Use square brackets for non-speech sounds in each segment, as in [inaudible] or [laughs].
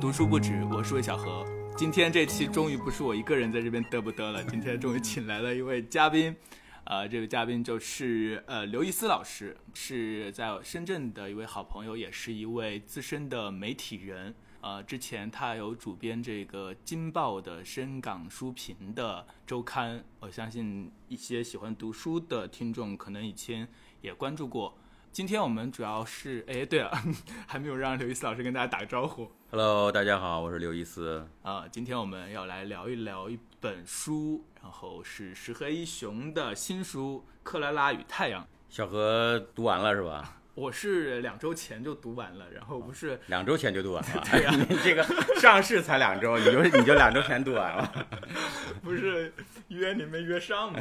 读书，不止。我是魏小何。今天这期终于不是我一个人在这边嘚不嘚了。今天终于请来了一位嘉宾，呃，这位嘉宾就是呃刘易斯老师，是在深圳的一位好朋友，也是一位资深的媒体人。呃，之前他有主编这个《金报》的深港书评的周刊，我相信一些喜欢读书的听众可能以前也关注过。今天我们主要是，哎，对了，[laughs] 还没有让刘易斯老师跟大家打个招呼。Hello，大家好，我是刘易斯。啊、今天我们要来聊一聊一本书，然后是石黑一雄的新书《克拉拉与太阳》。小何读完了是吧？我是两周前就读完了，然后不是两周前就读完了。[laughs] 对呀你 [laughs] 这个上市才两周，你就你就两周前读完了，[laughs] 不是约你没约上吗？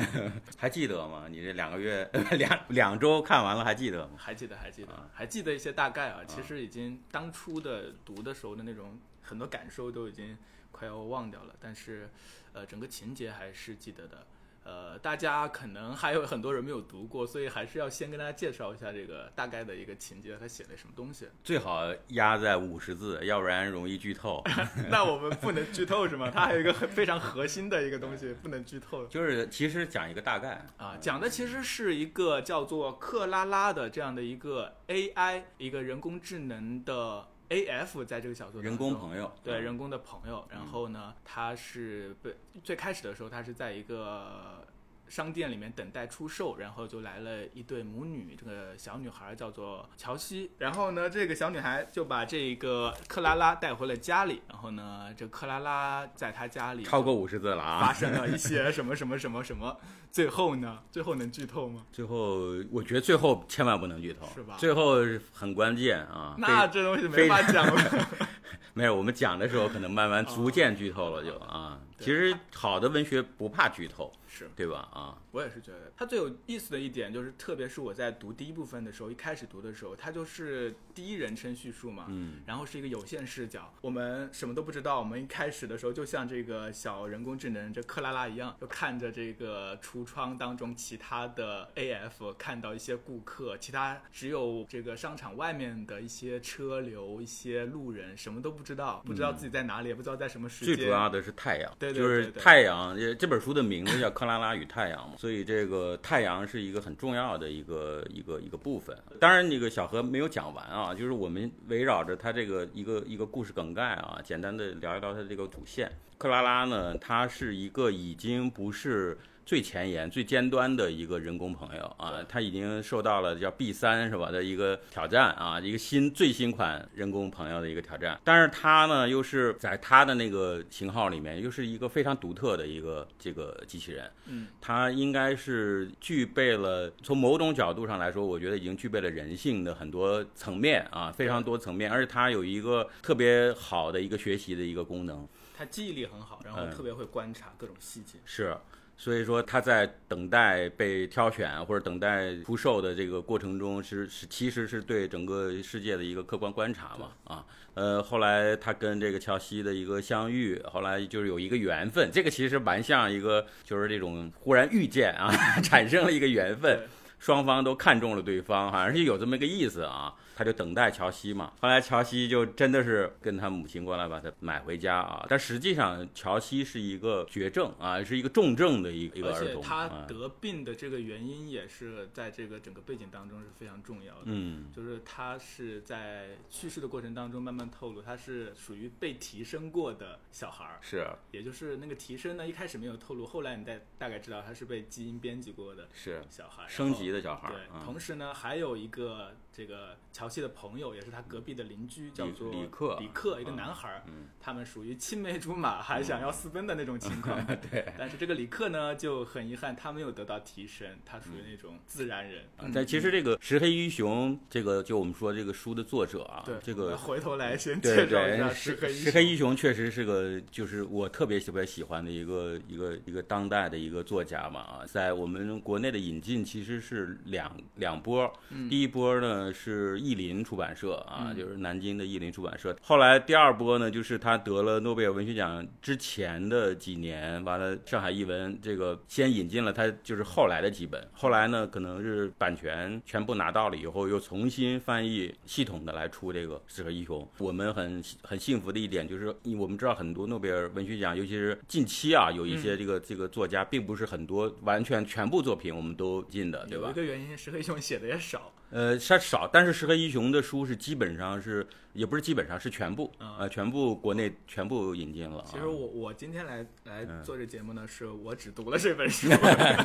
还记得吗？你这两个月两两周看完了还记得吗？还记得，还记得，还记得一些大概啊。其实已经当初的读的时候的那种很多感受都已经快要忘掉了，但是呃，整个情节还是记得的。呃，大家可能还有很多人没有读过，所以还是要先跟大家介绍一下这个大概的一个情节，他写了什么东西。[laughs] 最好压在五十字，要不然容易剧透。[laughs] 那我们不能剧透是吗？它还有一个很非常核心的一个东西不能剧透就是其实讲一个大概，啊，讲的其实是一个叫做克拉拉的这样的一个 AI，一个人工智能的 AF，在这个小说当人工朋友。嗯对人工的朋友。然后呢，他是被最开始的时候，他是在一个商店里面等待出售，然后就来了一对母女，这个小女孩叫做乔西。然后呢，这个小女孩就把这个克拉拉带回了家里。然后呢，这克拉拉在她家里超过五十字了啊发啊！生了一些什么什么什么什么。最后呢，最后能剧透吗？最后我觉得最后千万不能剧透，是吧最后很关键啊！那这东西没法讲了。[laughs] 没有，我们讲的时候可能慢慢逐渐剧透了就啊。对其实好的文学不怕剧透，是对吧？啊，我也是觉得，它最有意思的一点就是，特别是我在读第一部分的时候，一开始读的时候，它就是第一人称叙述嘛，嗯，然后是一个有限视角，我们什么都不知道。我们一开始的时候，就像这个小人工智能这克拉拉一样，就看着这个橱窗当中其他的 AF，看到一些顾客，其他只有这个商场外面的一些车流、一些路人，什么都不知道，不知道自己在哪里，也不知道在什么时间。最主要的是太阳，对对就是太阳。这这本书的名字叫《克拉拉与太阳》嘛，所以这个太阳是一个很重要的一个一个一个部分。当然，那个小何没有讲完啊，就是我们围绕着他这个一个一个故事梗概啊，简单的聊一聊他这个主线。克拉拉呢，她是一个已经不是。最前沿、最尖端的一个人工朋友啊，他已经受到了叫 B 三是吧的一个挑战啊，一个新最新款人工朋友的一个挑战。但是他呢，又是在他的那个型号里面，又是一个非常独特的一个这个机器人。嗯，它应该是具备了从某种角度上来说，我觉得已经具备了人性的很多层面啊，非常多层面，而且它有一个特别好的一个学习的一个功能。他记忆力很好，然后嗯特别会观察各种细节。是，所以说他在等待被挑选或者等待出售的这个过程中是，是其实是对整个世界的一个客观观察嘛啊。呃，后来他跟这个乔西的一个相遇，后来就是有一个缘分，这个其实蛮像一个就是这种忽然遇见啊，[laughs] 产生了一个缘分，双方都看中了对方，好像是有这么一个意思啊。他就等待乔西嘛，后来乔西就真的是跟他母亲过来把他买回家啊，但实际上乔西是一个绝症啊，是一个重症的一个一个而儿童，且他啊。得病的这个原因也是在这个整个背景当中是非常重要的。嗯。就是他是在去世的过程当中慢慢透露，他是属于被提升过的小孩儿，是也就是那个提升呢，一开始没有透露，后来你再大概知道他是被基因编辑过的是。小孩，然升后级的小孩对，啊同时呢，还有一个这个乔西的朋友，也是他隔壁的邻居，叫做李克李克，一个啊男孩儿，嗯他们属于青梅竹马，还想要私奔的那种情况。[laughs] 对。但是这个李克呢，就很遗憾，他没有得到提升，他属于那种自然人。嗯但其实这个石黑一雄，这个就我们说这个书的作者啊，对这个回头来先介绍一下，石黑一石黑一雄确实是个，就是我特别特别喜欢的一个一个一个当代的一个作家嘛啊，在我们国内的引进其实是是两两波，第一波呢是译林出版社啊，就是南京的译林出版社。后来第二波呢，就是他得了诺贝尔文学奖之前的几年，完了上海译文这个先引进了他就是后来的几本，后来呢可能是版权全部拿到了以后，又重新翻译系统的来出这个《四合英雄》。我们很很幸福的一点就是，我们知道很多诺贝尔文学奖，尤其是近期啊，有一些这个这个作家，并不是很多完全全部作品我们都进的，对吧？有一个原因，石黑雄写的也少。呃，它少，但是石黑一雄的书是基本上是，也不是基本上是全部，呃，全部国内全部引进了。其实我我今天来来做这节目呢，是我只读了这本书。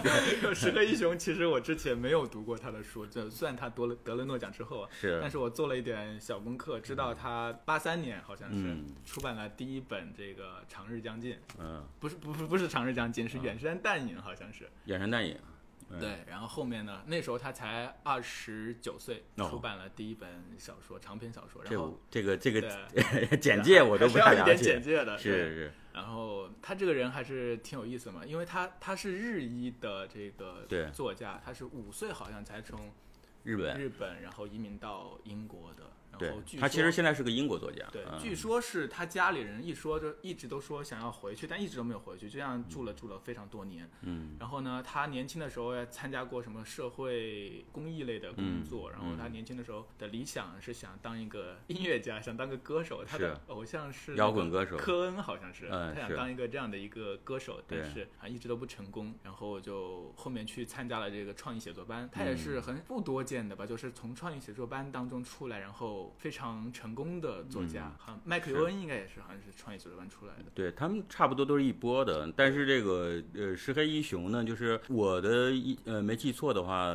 [laughs] 石黑一雄其实我之前没有读过他的书，就算他得了得了诺奖之后，是，但是我做了一点小功课，知道他八三年好像是出版了第一本这个《长日将近》。嗯，不是不不不是《长日将近》，是《远山淡影》，好像是《远山淡影》。对，然后后面呢？那时候他才二十九岁，出版了第一本小说，长篇小说。然后这个这个 [laughs] 简介我都不太了解。简介的是是。然后他这个人还是挺有意思嘛，因为他他是日裔的这个作家，他是五岁好像才从日本日本然后移民到英国的。对，他其实现在是个英国作家。对，据说是他家里人一说就一直都说想要回去，但一直都没有回去，就这样住了住了非常多年。嗯。然后呢，他年轻的时候参加过什么社会公益类的工作，然后他年轻的时候的理想是想当一个音乐家，想当个歌手。他的偶像是摇滚歌手科恩，好像是。嗯。他想当一个这样的一个歌手，但是啊一直都不成功。然后就后面去参加了这个创意写作班，他也是很不多见的吧，就是从创意写作班当中出来，然后非常成。功的作家，好像麦克尤恩应该也是，好像是创业组织班出来的。对他们差不多都是一波的，但是这个呃石黑一雄呢，就是我的一呃没记错的话。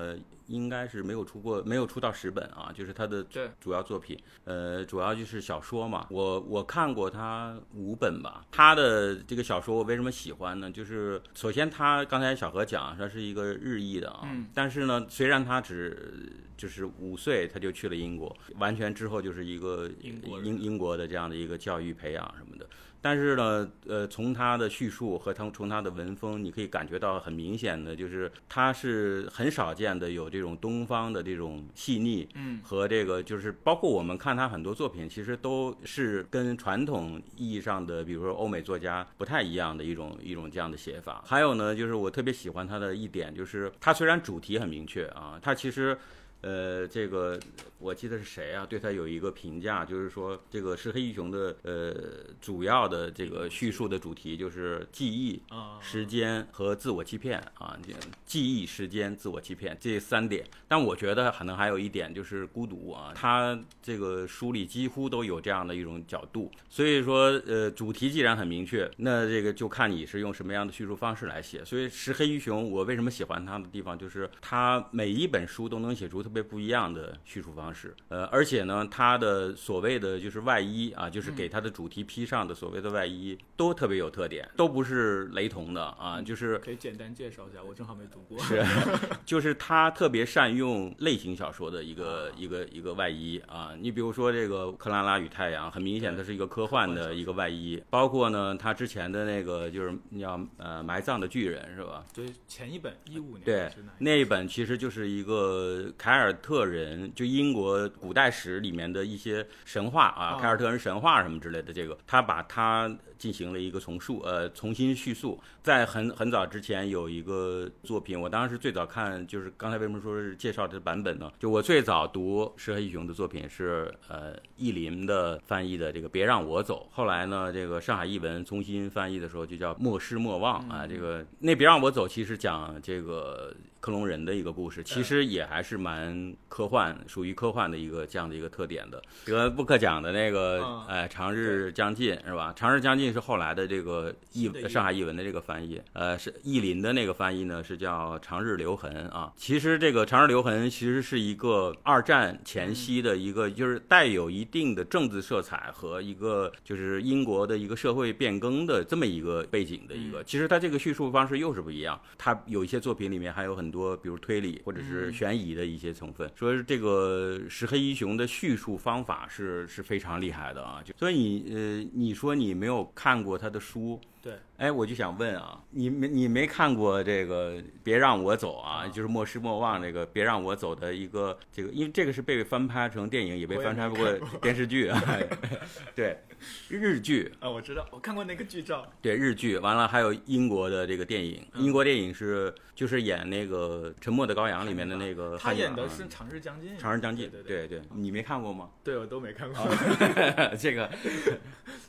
应该是没有出过，没有出到十本啊，就是他的主要作品，呃，主要就是小说嘛。我我看过他五本吧。他的这个小说我为什么喜欢呢？就是首先他刚才小何讲他是一个日裔的啊，但是呢，虽然他只就是五岁他就去了英国，完全之后就是一个英英英国的这样的一个教育培养什么的。但是呢，呃，从他的叙述和他从他的文风，你可以感觉到很明显的，就是他是很少见的有这种东方的这种细腻，嗯，和这个就是包括我们看他很多作品，其实都是跟传统意义上的，比如说欧美作家不太一样的一种一种这样的写法。还有呢，就是我特别喜欢他的一点，就是他虽然主题很明确啊，他其实。呃，这个我记得是谁啊？对他有一个评价，就是说这个石黑一雄的呃主要的这个叙述的主题就是记忆、时间和自我欺骗啊，记忆、时间、自我欺骗这三点。但我觉得可能还有一点就是孤独啊，他这个书里几乎都有这样的一种角度。所以说，呃，主题既然很明确，那这个就看你是用什么样的叙述方式来写。所以石黑一雄，我为什么喜欢他的地方，就是他每一本书都能写出。特别不一样的叙述方式，呃，而且呢，他的所谓的就是外衣啊，就是给他的主题披上的所谓的外衣，都特别有特点，都不是雷同的啊，就是可以简单介绍一下，我正好没读过。是，[laughs] 就是他特别善用类型小说的一个一个一个外衣啊，你比如说这个《克拉拉与太阳》，很明显它是一个科幻的一个外衣，包括呢，他之前的那个就是叫呃埋葬的巨人是吧？对，前一本一五年对那一本其实就是一个。凯尔特人就英国古代史里面的一些神话啊，凯尔特人神话什么之类的，这个他把它。进行了一个重述，呃，重新叙述。在很很早之前有一个作品，我当时最早看就是刚才为什么说是介绍这版本呢？就我最早读石黑一雄的作品是呃译林的翻译的这个《别让我走》，后来呢这个上海译文重新翻译的时候就叫《莫失莫忘》啊。这个那《别让我走》其实讲这个克隆人的一个故事，其实也还是蛮科幻，属于科幻的一个这样的一个特点的。得布克奖的那个哎，长日将近是吧？长日将近。是后来的这个译上海译文的这个翻译，呃，是译林的那个翻译呢，是叫《长日留痕》啊。其实这个《长日留痕》其实是一个二战前夕的一个，就是带有一定的政治色彩和一个就是英国的一个社会变更的这么一个背景的一个。其实它这个叙述方式又是不一样，它有一些作品里面还有很多，比如推理或者是悬疑的一些成分。说这个石黑一雄的叙述方法是是非常厉害的啊。就所以你呃，你说你没有。看过他的书，对，哎，我就想问啊，你没你没看过这个《别让我走》啊？啊就是莫失莫忘这个《别让我走》的一个这个，因为这个是被翻拍成电影，也被翻拍过电视剧啊。[laughs] 对，日剧，啊，我知道，我看过那个剧照，对日剧，完了还有英国的这个电影，嗯英国电影是就是演那个《沉默的羔羊》里面的那个他演的是《长日将近》，长日将近，对对你没看过吗？对，我都没看过。[laughs] 这个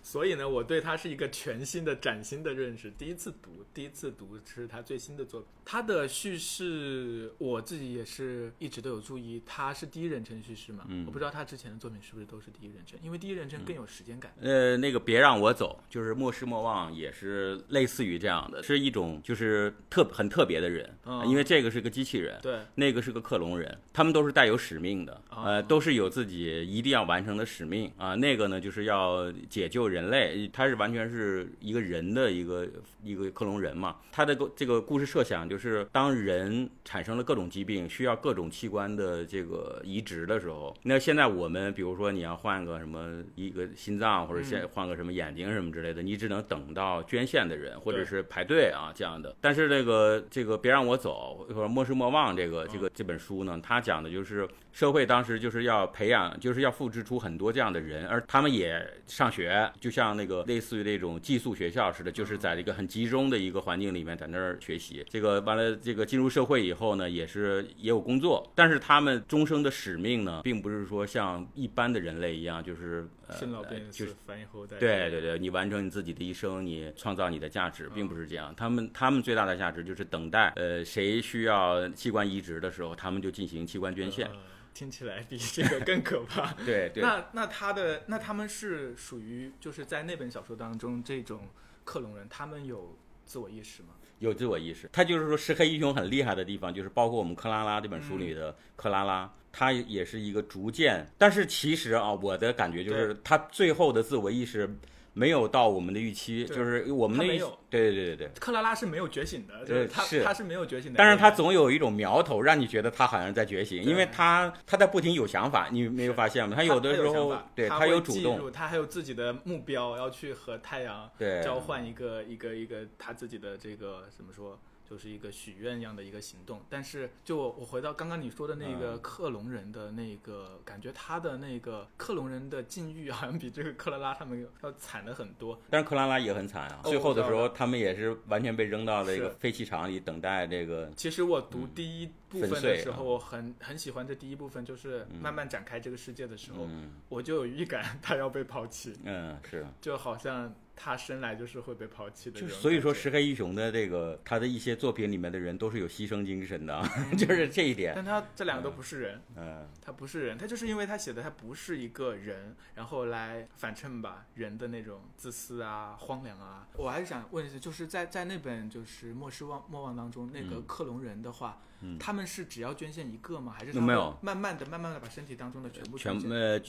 所以呢，我对他是一个全新的、崭新的认识。第一次读，第一次读是他最新的作品。他的叙事，我自己也是一直都有注意，他是第一人称叙事嘛。嗯我不知道他之前的作品是不是都是第一人称，因为第一人称更有时间感。呃，那个别让我走，就是莫失莫忘，也是类似于这样的，是一种就是特很特别的人，嗯因为这个是个机器人，对，那个是个克隆人，他们都是带有使命的，哦呃，都是有自己一定要完成的使命啊。那个呢，就是要解救人类，他是完全是一个人的一个一个克隆人嘛。他的这个故事设想就是，当人产生了各种疾病，需要各种器官的这个移植的时候，那现在我们比如说你要换个什么一个心脏，或者现换个什么眼睛什么之类的，你只能等到捐献的人或者是排队啊这样的。但是这个这个别让我走或者莫失莫忘这个这个这本书呢，它讲的就是社会当时就是要培养，就是要复制出很多这样的人，而他们也上学，就像那个类似于那种寄宿学校似的，就是在一个很集中的一个环境里面在那儿学习。这个完了，这个进入社会以后呢，也是也有工作，但是他们终生的使命呢，并不是说像一般的人类一样，就是呃生老病就是死，繁衍后代。对对对，你完成你自己的一生，你创造你的价值，并不是这样。他们他们最大的价值就是等待，呃，谁需要器官移植的时候，他们就进行器官捐献。呃听起来比这个更可怕。[laughs] 对对，那那他的那他们是属于就是在那本小说当中这种克隆人，他们有自我意识吗？有自我意识。他就是说，石黑英雄很厉害的地方，就是包括我们克拉拉这本书嗯里的克拉拉，他也是一个逐渐，但是其实啊，我的感觉就是他最后的自我意识。没有到我们的预期，就是我们没有，对对对对对，克拉拉是没有觉醒的，就是他是。他是没有觉醒的，但是他总有一种苗头，让你觉得他好像在觉醒，因为他他在不停有想法，你没有发现吗？他有的时候对他有主动，他还有自己的目标，要去和太阳交换一个一个一个他自己的这个怎么说，就是一个许愿一样的一个行动。但是就我我回到刚刚你说的那个嗯克隆人的那个感觉，他的那个克隆人的境遇好像比这个克拉拉他们要惨的很多。但是克拉拉也很惨啊，哦最后的时候他们也是完全被扔到了一个废弃场里等待这个，其实我读第一部分的时候，我很很喜欢这第一部分，就是慢慢展开这个世界的时候，嗯我就有预感他要被抛弃，嗯是。就好像他生来就是会被抛弃的这就。所以说，石黑一雄的这个他的一些作品里面的人都是有牺牲精神的啊，[laughs] 就是这一点。但他这两个都不是人，嗯，他不是人，他就是因为他写的他不是一个人，然后来反衬吧人的那种自私啊、荒凉啊。我还是想问一下，就是在在那本就是《莫失忘莫忘》当中，那个嗯克隆人的话，嗯他们是只要捐献一个吗？还是他没有慢慢的、慢慢的把身体当中的全部全捐献？呃，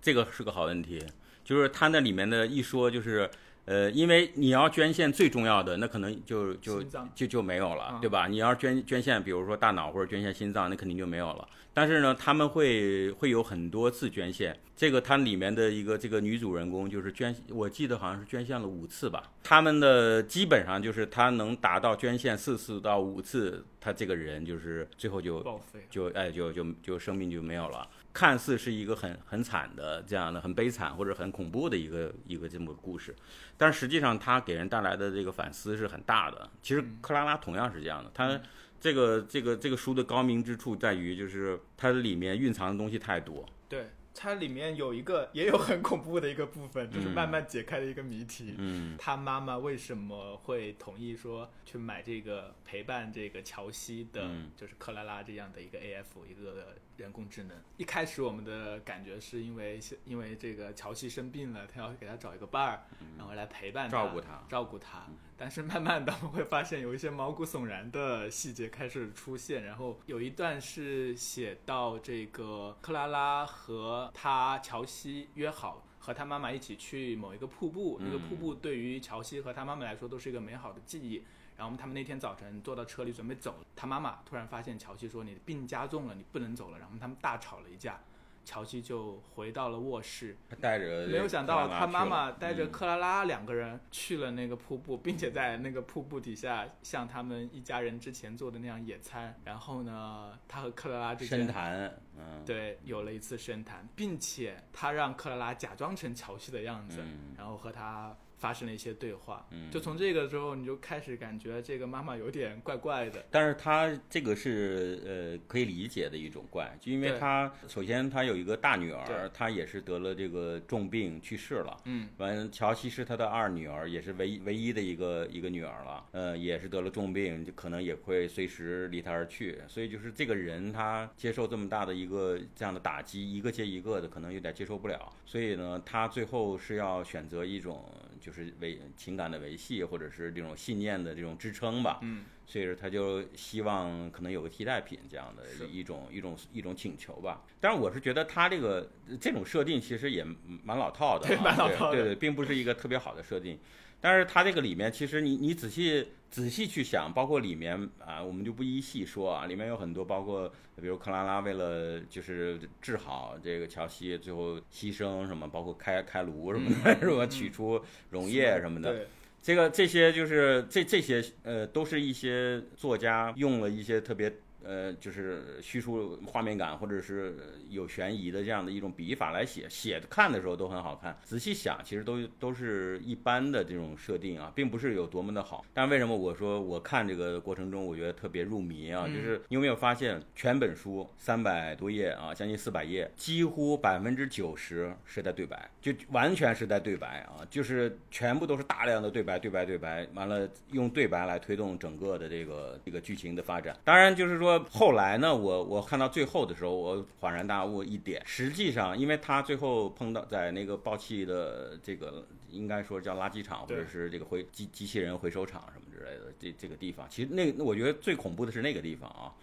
这个是个好问题，就是他那里面的一说就是。呃，因为你要捐献最重要的，那可能就就就就没有了啊，对吧？你要是捐捐献，比如说大脑或者捐献心脏，那肯定就没有了。但是呢，他们会会有很多次捐献。这个它里面的一个这个女主人公就是捐，我记得好像是捐献了五次吧。他们的基本上就是他能达到捐献四次到五次，他这个人就是最后就报废。就哎就就就生命就没有了。看似是一个很很惨的这样的很悲惨或者很恐怖的一个一个这么个故事，但实际上它给人带来的这个反思是很大的。其实克拉拉同样是这样的，它这个这个这个书的高明之处在于就是它里面蕴藏的东西太多。对，它里面有一个也有很恐怖的一个部分，就是嗯慢慢解开的一个谜题。嗯他妈妈为什么会同意说去买这个陪伴这个乔西的，嗯就是克拉拉这样的一个 AF 一个人工智能？一开始我们的感觉是因为因为这个乔西生病了，他要给他找一个伴儿，然后来陪伴他、照顾他照顾他。但是慢慢的我们会发现有一些毛骨悚然的细节开始出现，然后有一段是写到这个克拉拉和他乔西约好。和他妈妈一起去某一个瀑布，那个瀑布对于乔西和他妈妈来说都是一个美好的记忆。然后他们那天早晨坐到车里准备走，他妈妈突然发现乔西说：“你的病加重了，你不能走了。”然后他们大吵了一架。乔西就回到了卧室，他带着没有想到他妈妈带着嗯克拉拉两个人去了那个瀑布，并且在那个瀑布底下像他们一家人之前做的那样野餐。然后呢，他和克拉拉之深谈，嗯，对有了一次深谈，并且他让克拉拉假装成乔西的样子，嗯然后和他发生了一些对话。嗯就从这个之后，你就开始感觉这个妈妈有点怪怪的。但是她这个是呃可以理解的一种怪，就因为她首先她有一个大女儿，她也是得了这个重病去世了。嗯，完，乔西是她的二女儿，也是唯一唯一的一个一个女儿了，呃，也是得了重病，就可能也会随时离她而去。所以就是这个人她接受这么大的一个这样的打击，一个接一个的，可能有点接受不了。所以呢，她最后是要选择一种就是维情感的维系，或者是这种信念的这种支撑吧。嗯，所以说他就希望可能有个替代品这样的是一种一种一种请求吧。但是我是觉得他这个这种设定其实也蛮老套的、啊，对蛮老套的对对对，并不是一个特别好的设定。但是它这个里面，其实你你仔细仔细去想，包括里面啊，我们就不一一细说啊，里面有很多，包括比如克拉拉为了就是治好这个乔西，最后牺牲什么，包括开开颅什么的，是吧？取出溶液什么的，对，这个这些就是这这些呃，都是一些作家用了一些特别呃，就是叙述画面感或者是有悬疑的这样的一种笔法来写，写看的时候都很好看。仔细想，其实都都是一般的这种设定啊，并不是有多么的好。但为什么我说我看这个过程中，我觉得特别入迷啊？嗯就是你有没有发现，全本书三百多页啊，将近四百页，几乎百分之九十是在对白，就完全是在对白啊，就是全部都是大量的对白，对白，对白，完了用对白来推动整个的这个这个剧情的发展。当然，就是说后来呢，我我看到最后的时候，我恍然大悟一点，实际上，因为他最后碰到在那个爆气的这个应该说叫垃圾场或者是这个回机机器人回收厂什么之类的这这个地方，其实那那我觉得最恐怖的是那个地方啊。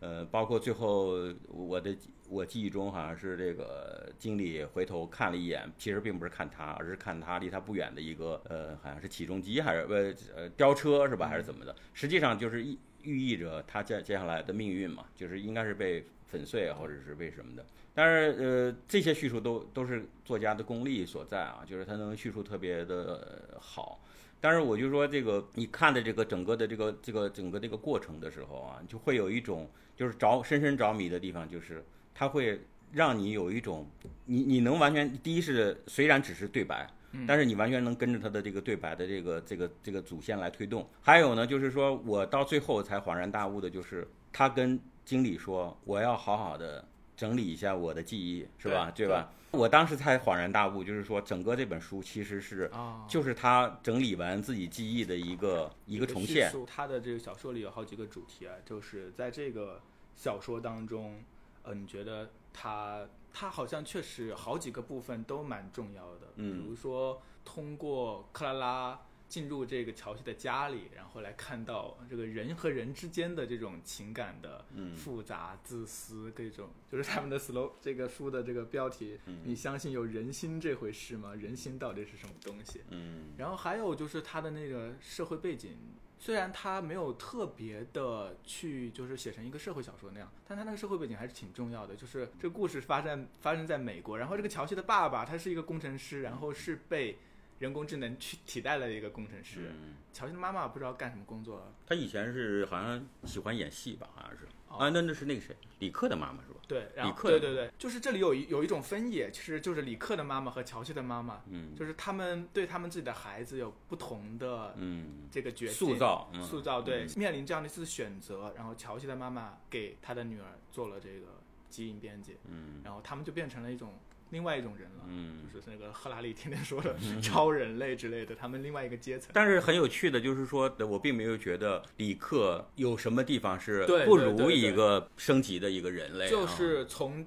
呃，包括最后我的我记忆中好像是这个经理回头看了一眼，其实并不是看他，而是看他离他不远的一个呃，好像是起重机还是呃呃吊车是吧，还是怎么的？实际上就是寓寓意着他接接下来的命运嘛，就是应该是被粉碎或者是被什么的。但是呃，这些叙述都都是作家的功力所在啊，就是他能叙述特别的好。但是我就说这个，你看的这个整个的这个这个整个这个过程的时候啊，就会有一种就是着深深着迷的地方，就是它会让你有一种你你能完全第一是虽然只是对白，但是你完全能跟着他的这个对白的这个这个这个主线来推动。还有呢，就是说我到最后才恍然大悟的，就是他跟经理说我要好好的整理一下我的记忆，是吧？对对吧？我当时才恍然大悟，就是说整个这本书其实是啊，就是他整理完自己记忆的一个一个重现他的这个小说里有好几个主题啊，就是在这个小说当中，呃，你觉得他他好像确实好几个部分都蛮重要的，嗯比如说通过克拉拉。进入这个乔西的家里，然后来看到这个人和人之间的这种情感的嗯复杂、自私，各种就是他们的 slow 这个书的这个标题，嗯你相信有人心这回事吗？人心到底是什么东西？嗯然后还有就是他的那个社会背景，虽然他没有特别的去就是写成一个社会小说那样，但他那个社会背景还是挺重要的。就是这个故事发生发生在美国，然后这个乔西的爸爸他是一个工程师，然后是被人工智能去替代了一个工程师。嗯，乔西的妈妈不知道干什么工作，他以前是好像喜欢演戏吧，好像是哦啊，那那是那个谁，李克的妈妈是吧？对，然后李克对对对，就是这里有一有一种分野，其实就是李克的妈妈和乔西的妈妈，嗯就是他们对他们自己的孩子有不同的嗯，这个角色塑造嗯塑造对，嗯。面临这样的一次选择，然后乔西的妈妈给她的女儿做了这个基因编辑，嗯。然后他们就变成了一种另外一种人了，嗯。就是那个赫拉利天天说的 [laughs] 超人类之类的，他们另外一个阶层。但是很有趣的就是说，我并没有觉得李克有什么地方是不如一个升级的一个人类啊，就是从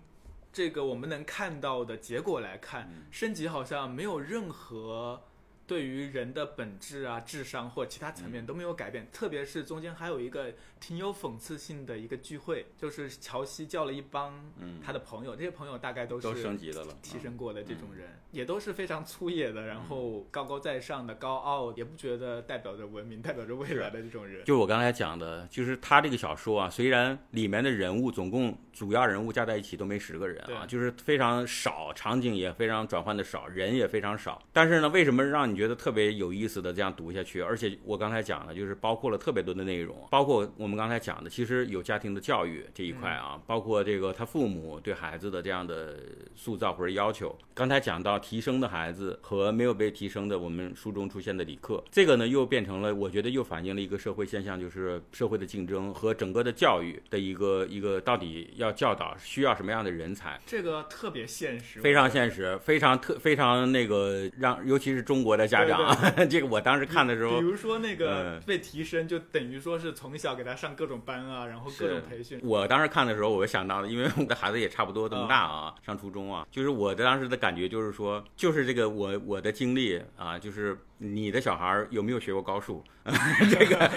这个我们能看到的结果来看，嗯升级好像没有任何对于人的本质啊、智商或其他层面都没有改变。特别是中间还有一个挺有讽刺性的一个聚会，就是乔西叫了一帮他的朋友，这些朋友大概都是都升级的了，提升过的这种人，也都是非常粗野的，然后高高在上的、高傲，也不觉得代表着文明、代表着未来的这种人。就我刚才讲的，就是他这个小说啊，虽然里面的人物总共主要人物加在一起都没十个人啊，就是非常少，场景也非常转换的少，人也非常少。但是呢，为什么让你觉得特别有意思的这样读下去？而且我刚才讲了，就是包括了特别多的内容，包括我们刚才讲的，其实有家庭的教育这一块啊，包括这个他父母对孩子的这样的塑造或者要求。刚才讲到提升的孩子和没有被提升的，我们书中出现的李克，这个呢又变成了，我觉得又反映了一个社会现象，就是社会的竞争和整个的教育的一个一个到底要教导需要什么样的人才？这个特别现实，非常现实，非常特非常那个让，尤其是中国的家长，[laughs] 这个我当时看的时候，比如说那个被提升，就等于说是从小给他上各种班啊，然后各种培训。我当时看的时候，我就想到了，因为我的孩子也差不多这么大啊，上初中啊，就是我的当时的感觉就是说，就是这个我我的经历啊，就是你的小孩有没有学过高数？[laughs] 这个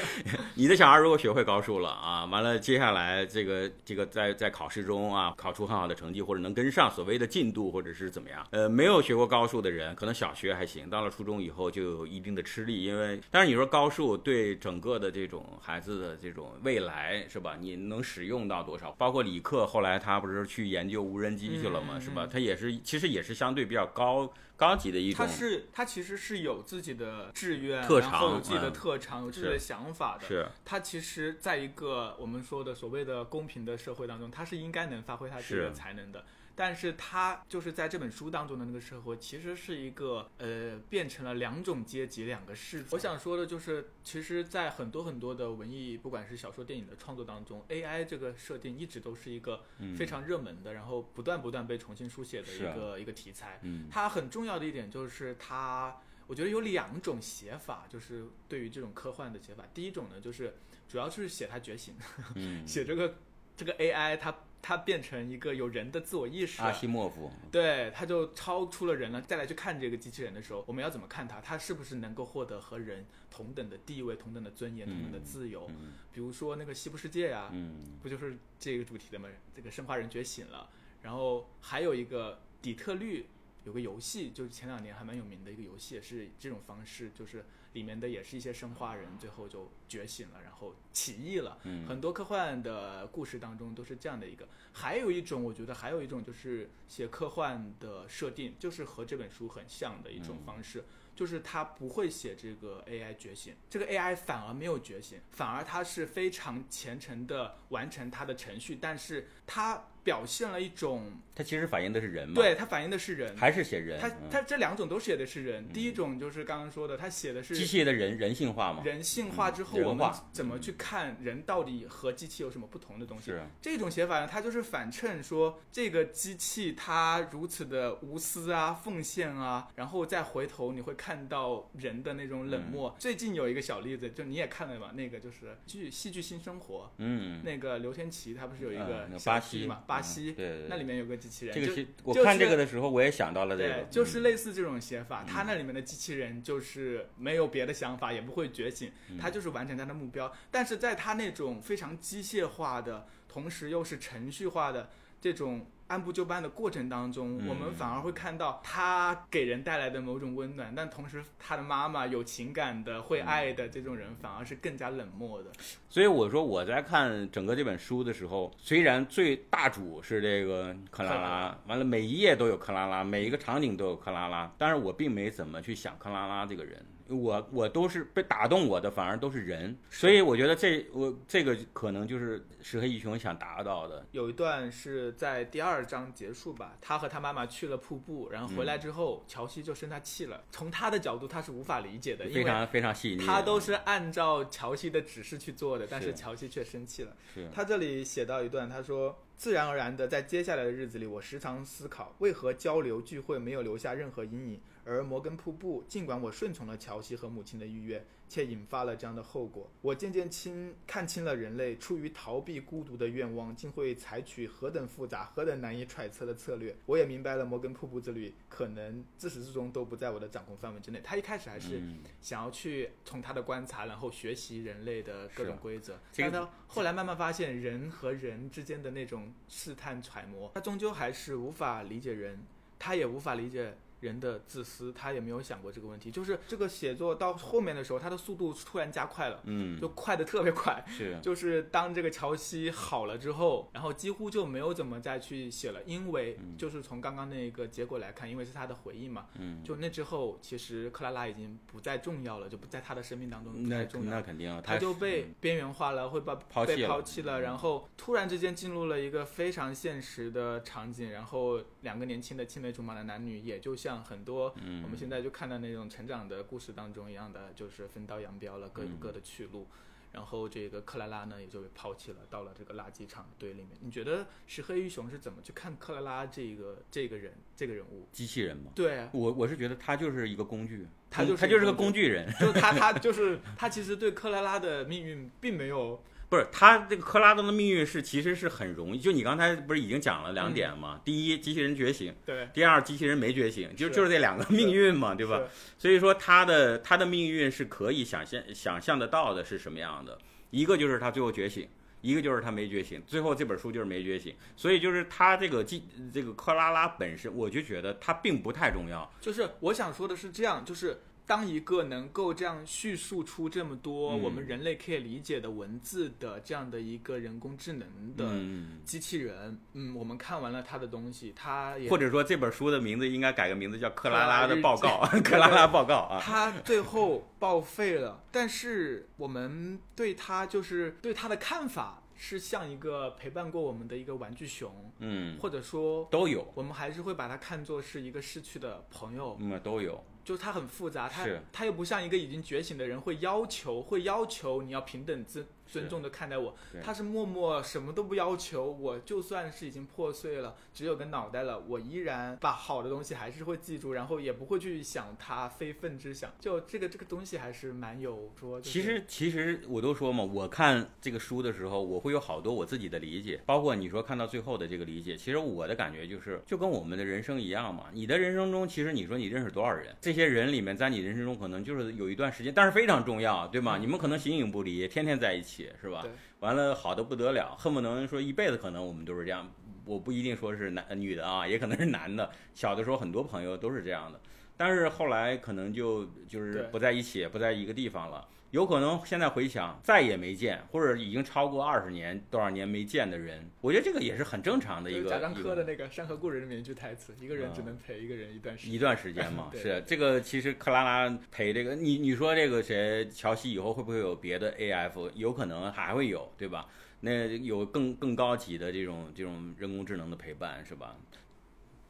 你的小孩如果学会高数了啊，完了接下来这个这个在在考试中啊考出很好的成绩，或者能跟上所谓的进度，或者是怎么样？呃，没有学过高数的人，可能小学还行，到了初中以后就有一定的吃力，因为但是你说高数对整个的这种孩子的这种未来是吧？你能使用到多少？包括李克后来他不是去研究无人机去了嘛？是吧？他也是其实也是相对比较高。高级的一种，他是他其实是有自己的志愿，特长，有自己的特长，有自己的想法的。是，他其实在一个我们说的所谓的公平的社会当中，他是应该能发挥他自己的才能的。但是他就是在这本书当中的那个社会，其实是一个呃，变成了两种阶级、两个世界。我想说的就是，其实，在很多很多的文艺，不管是小说、电影的创作当中，AI 这个设定一直都是一个非常热门的，然后不断不断被重新书写的一个一个题材。它很重要的一点就是，它我觉得有两种写法，就是对于这种科幻的写法。第一种呢，就是主要是写它觉醒，[laughs] 写这个这个 AI 它。它变成一个有人的自我意识，阿西莫夫，对，它就超出了人了。再来去看这个机器人的时候，我们要怎么看它？它是不是能够获得和人同等的地位、同等的尊严、同等的自由？比如说那个西部世界呀，不就是这个主题的吗？这个生化人觉醒了，然后还有一个底特律有个游戏，就是前两年还蛮有名的一个游戏，也是这种方式，就是。里面的也是一些生化人，最后就觉醒了，然后起义了。很多科幻的故事当中都是这样的一个。还有一种，我觉得还有一种就是写科幻的设定，就是和这本书很像的一种方式，就是他不会写这个 AI 觉醒，这个 AI 反而没有觉醒，反而他是非常虔诚的完成他的程序，但是它。表现了一种，它其实反映的是人嘛？对，它反映的是人，还是写人？它它这两种都写的是人。第一种就是刚刚说的，它写的是机器的人人性化嘛？人性化之后，我们怎么去看人到底和机器有什么不同的东西？是这种写法呢，它就是反衬说这个机器它如此的无私啊、奉献啊，然后再回头你会看到人的那种冷漠。最近有一个小例子，就你也看了嘛？那个就是剧戏剧新生活，嗯，那个刘天琪他不是有一个巴西嘛？巴西，对，那里面有个机器人。这个是我看这个的时候，我也想到了这个，就是类似这种写法。他那里面的机器人就是没有别的想法，也不会觉醒，他就是完成他的目标。但是在他那种非常机械化的，同时又是程序化的这种。按部就班的过程当中，我们反而会看到他给人带来的某种温暖，但同时他的妈妈有情感的、会爱的这种人，反而是更加冷漠的。所以我说我在看整个这本书的时候，虽然最大主是这个克拉拉，完了每一页都有克拉拉，每一个场景都有克拉拉，但是我并没怎么去想克拉拉这个人。我我都是被打动我的，反而都是人，所以我觉得这我这个可能就是石黑一雄想达到的。有一段是在第二章结束吧，他和他妈妈去了瀑布，然后回来之后，乔西就生他气了。从他的角度，他是无法理解的，非常非常细腻。他都是按照乔西的指示去做的，但是乔西却生气了。他这里写到一段，他说：“自然而然的，在接下来的日子里，我时常思考，为何交流聚会没有留下任何阴影。”而摩根瀑布，尽管我顺从了乔西和母亲的意愿，却引发了这样的后果。我渐渐清看清了人类出于逃避孤独的愿望，竟会采取何等复杂、何等难以揣测的策略。我也明白了摩根瀑布之旅可能自始至终都不在我的掌控范围之内。他一开始还是嗯想要去从他的观察，然后学习人类的各种规则，这个但他后来慢慢发现人和人之间的那种试探揣摩，他终究还是无法理解人，他也无法理解。人的自私，他也没有想过这个问题。就是这个写作到后面的时候，他的速度突然加快了，嗯，就快的特别快。是 [laughs] 就是当这个乔西好了之后，然后几乎就没有怎么再去写了，因为就是从刚刚那个结果来看，因为是他的回忆嘛，嗯，就那之后，其实克拉拉已经不再重要了，就不在他的生命当中不那再重要了。那肯定啊，他就被边缘化了，会把被抛弃了抛弃了，然后突然之间进入了一个非常现实的场景，然后两个年轻的青梅竹马的男女，也就像很多嗯我们现在就看到那种成长的故事当中一样的，就是分道扬镳了，各有各的去路。然后这个克拉拉呢，也就被抛弃了，到了这个垃圾场堆里面。你觉得石黑一雄是怎么去看克拉拉这个这个人这个人物？机器人吗。对，啊我我是觉得他就是一个工具，他就是他就是个工工具人，就他他就是他其实对克拉拉的命运并没有不是他这个克拉登的命运是其实是很容易，就你刚才不是已经讲了两点吗？第一，机器人觉醒；对，第二，机器人没觉醒，就就是这两个命运嘛，对吧？所以说他的他的命运是可以想象想象得到的是什么样的，一个就是他最后觉醒。一个就是他没觉醒，最后这本书就是没觉醒，所以就是他这个机这个克拉拉本身，我就觉得他并不太重要。就是我想说的是这样，就是当一个能够这样叙述出这么多嗯。我们人类可以理解的文字的这样的一个人工智能的嗯，机器人，嗯，我们看完了他的东西，他也或者说这本书的名字应该改个名字叫《克拉拉的报告》，[laughs] 克拉拉报告啊。他最后报废了，但是我们对他就是对他的看法是像一个陪伴过我们的一个玩具熊，嗯，或者说都有，我们还是会把它看作是一个逝去的朋友，嗯，都有。就是它很复杂，它是。它又不像一个已经觉醒的人会要求会要求你要平等尊尊重的看待我对，他是默默什么都不要求，我就算是已经破碎了，只有个脑袋了，我依然把好的东西还是会记住，然后也不会去想它非分之想，就这个这个东西还是蛮有说，就是其实其实我都说嘛，我看这个书的时候，我会有好多我自己的理解，包括你说看到最后的这个理解。其实我的感觉就是，就跟我们的人生一样嘛。你的人生中，其实你说你认识多少人，这些人里面，在你人生中可能就是有一段时间，但是非常重要，对吗？嗯你们可能形影不离，天天在一起，是吧？完了好的不得了，恨不能说一辈子，可能我们都是这样。我不一定说是男女的啊，也可能是男的。小的时候很多朋友都是这样的，但是后来可能就就是不在一起，不在一个地方了。有可能现在回想再也没见，或者已经超过二十年多少年没见的人，我觉得这个也是很正常的一个贾樟柯的那个《山河故人》里面一句台词：“一个人只嗯能陪一个人一段时间。一段时间嘛，[laughs] 是这个。其实克拉拉陪这个，你你说这个谁乔西以后会不会有别的 AF？有可能还会有，对吧？那有更更高级的这种这种人工智能的陪伴，是吧？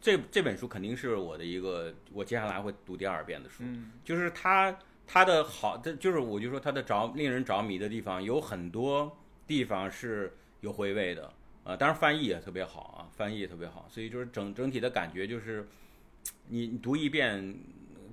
这这本书肯定是我的一个，我接下来会读第二遍的书。嗯，就是它它的好，这就是我就说它的着令人着迷的地方有很多地方是有回味的，呃，当然翻译也特别好啊，翻译也特别好，所以就是整整体的感觉就是，你你读一遍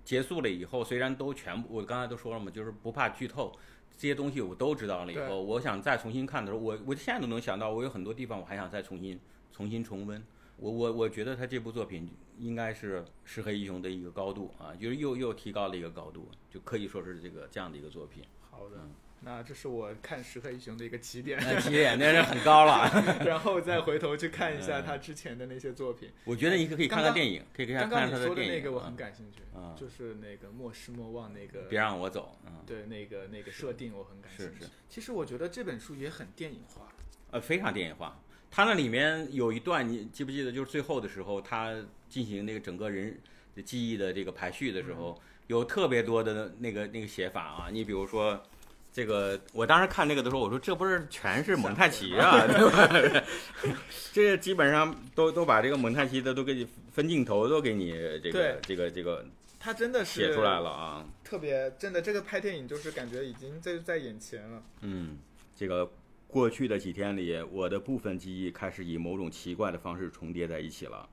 结束了以后，虽然都全部我刚才都说了嘛，就是不怕剧透。这些东西我都知道了以后，我想再重新看的时候，我我现在都能想到，我有很多地方我还想再重新重新重温。我我我觉得他这部作品应该是石黑一雄的一个高度啊，就是又又提高了一个高度，就可以说是这个这样的一个作品。好的嗯，那这是我看石黑一雄的一个起点，那起点那是很高了 [laughs] [laughs] 然后再回头去看一下他之前的那些作品。我觉得你可以看看电影，可以看看刚刚你看看他说的那个我很感兴趣，啊就是那个莫失莫忘那个，别让我走，嗯，对那个那个设定我很感兴趣。是是其实我觉得这本书也很电影化，呃，非常电影化。他那里面有一段，你记不记得？就是最后的时候，他进行那个整个人的记忆的这个排序的时候，有特别多的那个那个写法啊。你比如说，这个我当时看这个的时候，我说这不是全是蒙太奇啊，[laughs] 对吧？[laughs] 这基本上都都把这个蒙太奇的都给你分镜头，都给你这个这个这个他真的是写出来了啊。特别真的，这个拍电影就是感觉已经在在眼前了。嗯，这个过去的几天里，我的部分记忆开始以某种奇怪的方式重叠在一起了。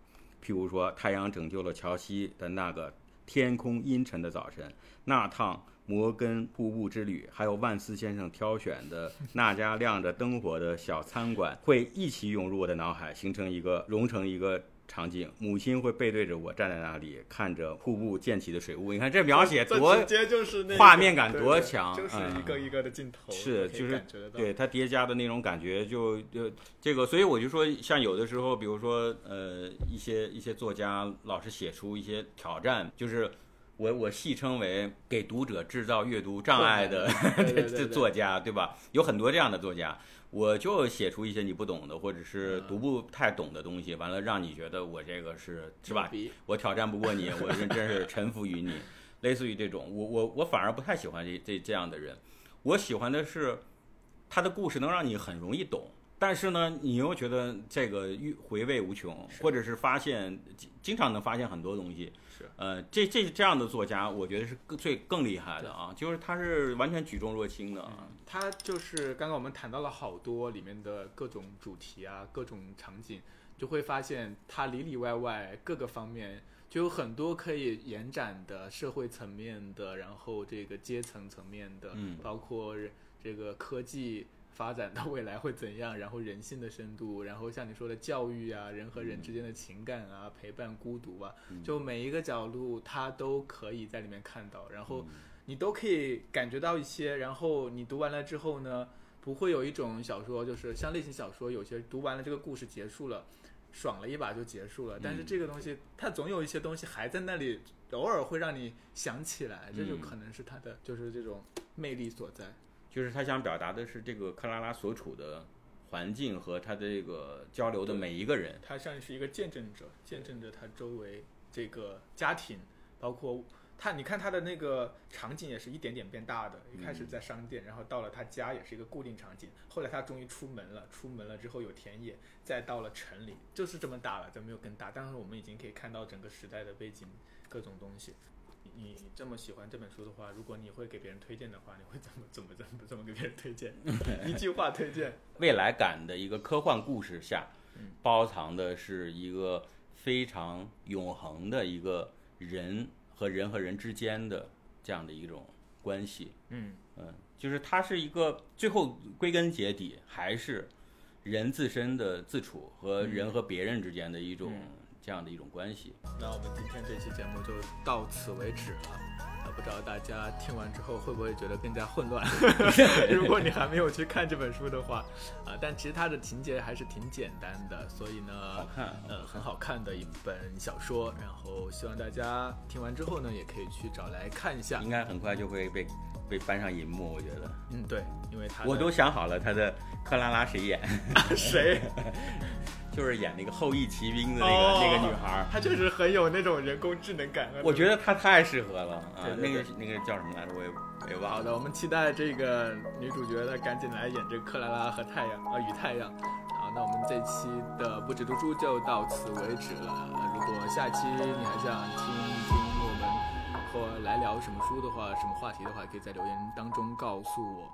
譬如说，太阳拯救了乔西的那个天空阴沉的早晨，那趟摩根瀑布之旅，还有万斯先生挑选的那家亮着灯火的小餐馆，会一起涌入我的脑海，形成一个融成一个。场景，母亲会背对着我站在那里，看着瀑布溅起的水雾。你看这描写多直接就是那画面感多强，就是一个一个的镜头，是就是对它叠加的那种感觉，就就这个，所以我就说，像有的时候，比如说呃一些一些作家老是写出一些挑战，就是我我戏称为给读者制造阅读障碍的这 [laughs] 作家，对吧？有很多这样的作家。我就写出一些你不懂的，或者是读不太懂的东西，完了让你觉得我这个是是吧？我挑战不过你，[laughs] 我真真是臣服于你，类似于这种，我我我反而不太喜欢这这这样的人，我喜欢的是他的故事能让你很容易懂。但是呢，你又觉得这个回味无穷，或者是发现经常能发现很多东西。是，呃，这这这样的作家，我觉得是更最更厉害的啊，就是他是完全举重若轻的。他就是刚刚我们谈到了好多里面的各种主题啊，各种场景，就会发现他里里外外各个方面就有很多可以延展的社会层面的，然后这个阶层层面的，嗯，包括这个科技。发展到未来会怎样？然后人性的深度，然后像你说的教育啊，人和人之间的情感啊，陪伴孤独啊，就每一个角度，它都可以在里面看到。然后你都可以感觉到一些。然后你读完了之后呢，不会有一种小说，就是像类型小说，有些读完了这个故事结束了，爽了一把就结束了。但是这个东西，它总有一些东西还在那里，偶尔会让你想起来，这就可能是它的就是这种魅力所在。就是他想表达的是这个克拉拉所处的环境和他的这个交流的每一个人，他像是一个见证者，见证着他周围这个家庭，包括他，你看他的那个场景也是一点点变大的，一开始在商店，然后到了他家也是一个固定场景，后来他终于出门了，出门了之后有田野，再到了城里，就是这么大了，就没有更大，但是我们已经可以看到整个时代的背景，各种东西。你这么喜欢这本书的话，如果你会给别人推荐的话，你会怎么怎么怎么怎么给别人推荐？[laughs] 一句话推荐。未来感的一个科幻故事下，包藏的是一个非常永恒的一个人和人和人之间的这样的一种关系。嗯嗯，就是它是一个最后归根结底还是人自身的自处和人和别人之间的一种。这样的一种关系。那我们今天这期节目就到此为止了。啊，不知道大家听完之后会不会觉得更加混乱？[laughs] 如果你还没有去看这本书的话，啊，但其实它的情节还是挺简单的，所以呢，好看，呃，很好看的一本小说。然后希望大家听完之后呢，也可以去找来看一下。应该很快就会被被搬上银幕，我觉得。嗯，对，因为他我都想好了，他的克拉拉谁演？[laughs] 谁？就是演那个后羿骑兵的那个那个女孩，她确实很有那种人工智能感。我觉得她太适合了啊！那个那个叫什么来着？我也我也忘了。好的，我们期待这个女主角她赶紧来演这个克拉拉和太阳啊与太阳。好，那我们这期的不止读书就到此为止了。如果下期你还想听听我们或来聊什么书的话，什么话题的话，可以在留言当中告诉我。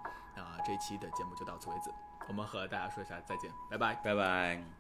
啊，这期的节目就到此为止，我们和大家说一下再见，拜拜，拜拜。